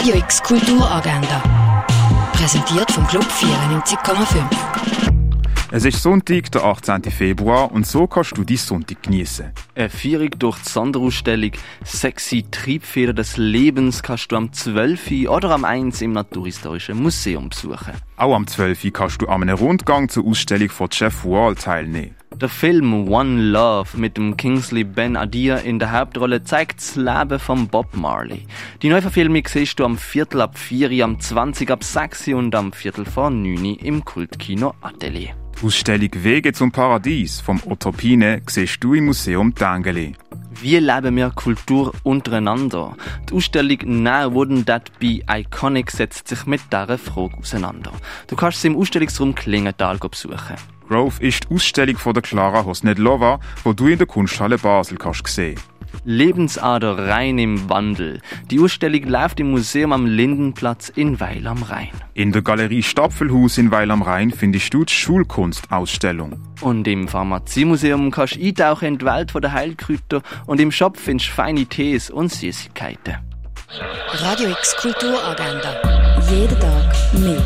Radio X Kulturagenda. Präsentiert vom Club 94,5. Es ist Sonntag, der 18. Februar, und so kannst du die Sonntag genießen. Eine Führung durch die Sonderausstellung Sexy Triebfeder des Lebens kannst du am 12. oder am 1 im Naturhistorischen Museum besuchen. Auch am 12. kannst du an einem Rundgang zur Ausstellung von Jeff Wall teilnehmen. Der Film One Love mit dem Kingsley Ben Adir in der Hauptrolle zeigt das Leben von Bob Marley. Die Neuverfilmung siehst du am Viertel ab 4, am 20 ab 6 und am Viertel vor 9 im Kultkino Atelier. Die Ausstellung Wege zum Paradies vom Otopine siehst du im Museum Tangeli. Wie leben wir Kultur untereinander? Die Ausstellung Now Wouldn't That Be Iconic setzt sich mit dieser Frage auseinander. Du kannst sie im Ausstellungsraum Klingenthal besuchen. Grove ist die Ausstellung von der Clara Hosnedlova, wo du in der Kunsthalle Basel kannst sehen. Lebensader rein im Wandel. Die Ausstellung läuft im Museum am Lindenplatz in Weil am Rhein. In der Galerie Stapfelhaus in Weil am Rhein findest du die Schulkunstausstellung. Und im Pharmaziemuseum kannst du eintauchen in die Welt der Heilkräuter und im Shop findest du feine Tees und Süßigkeiten. Radio X Kulturagenda. Jeden Tag mehr.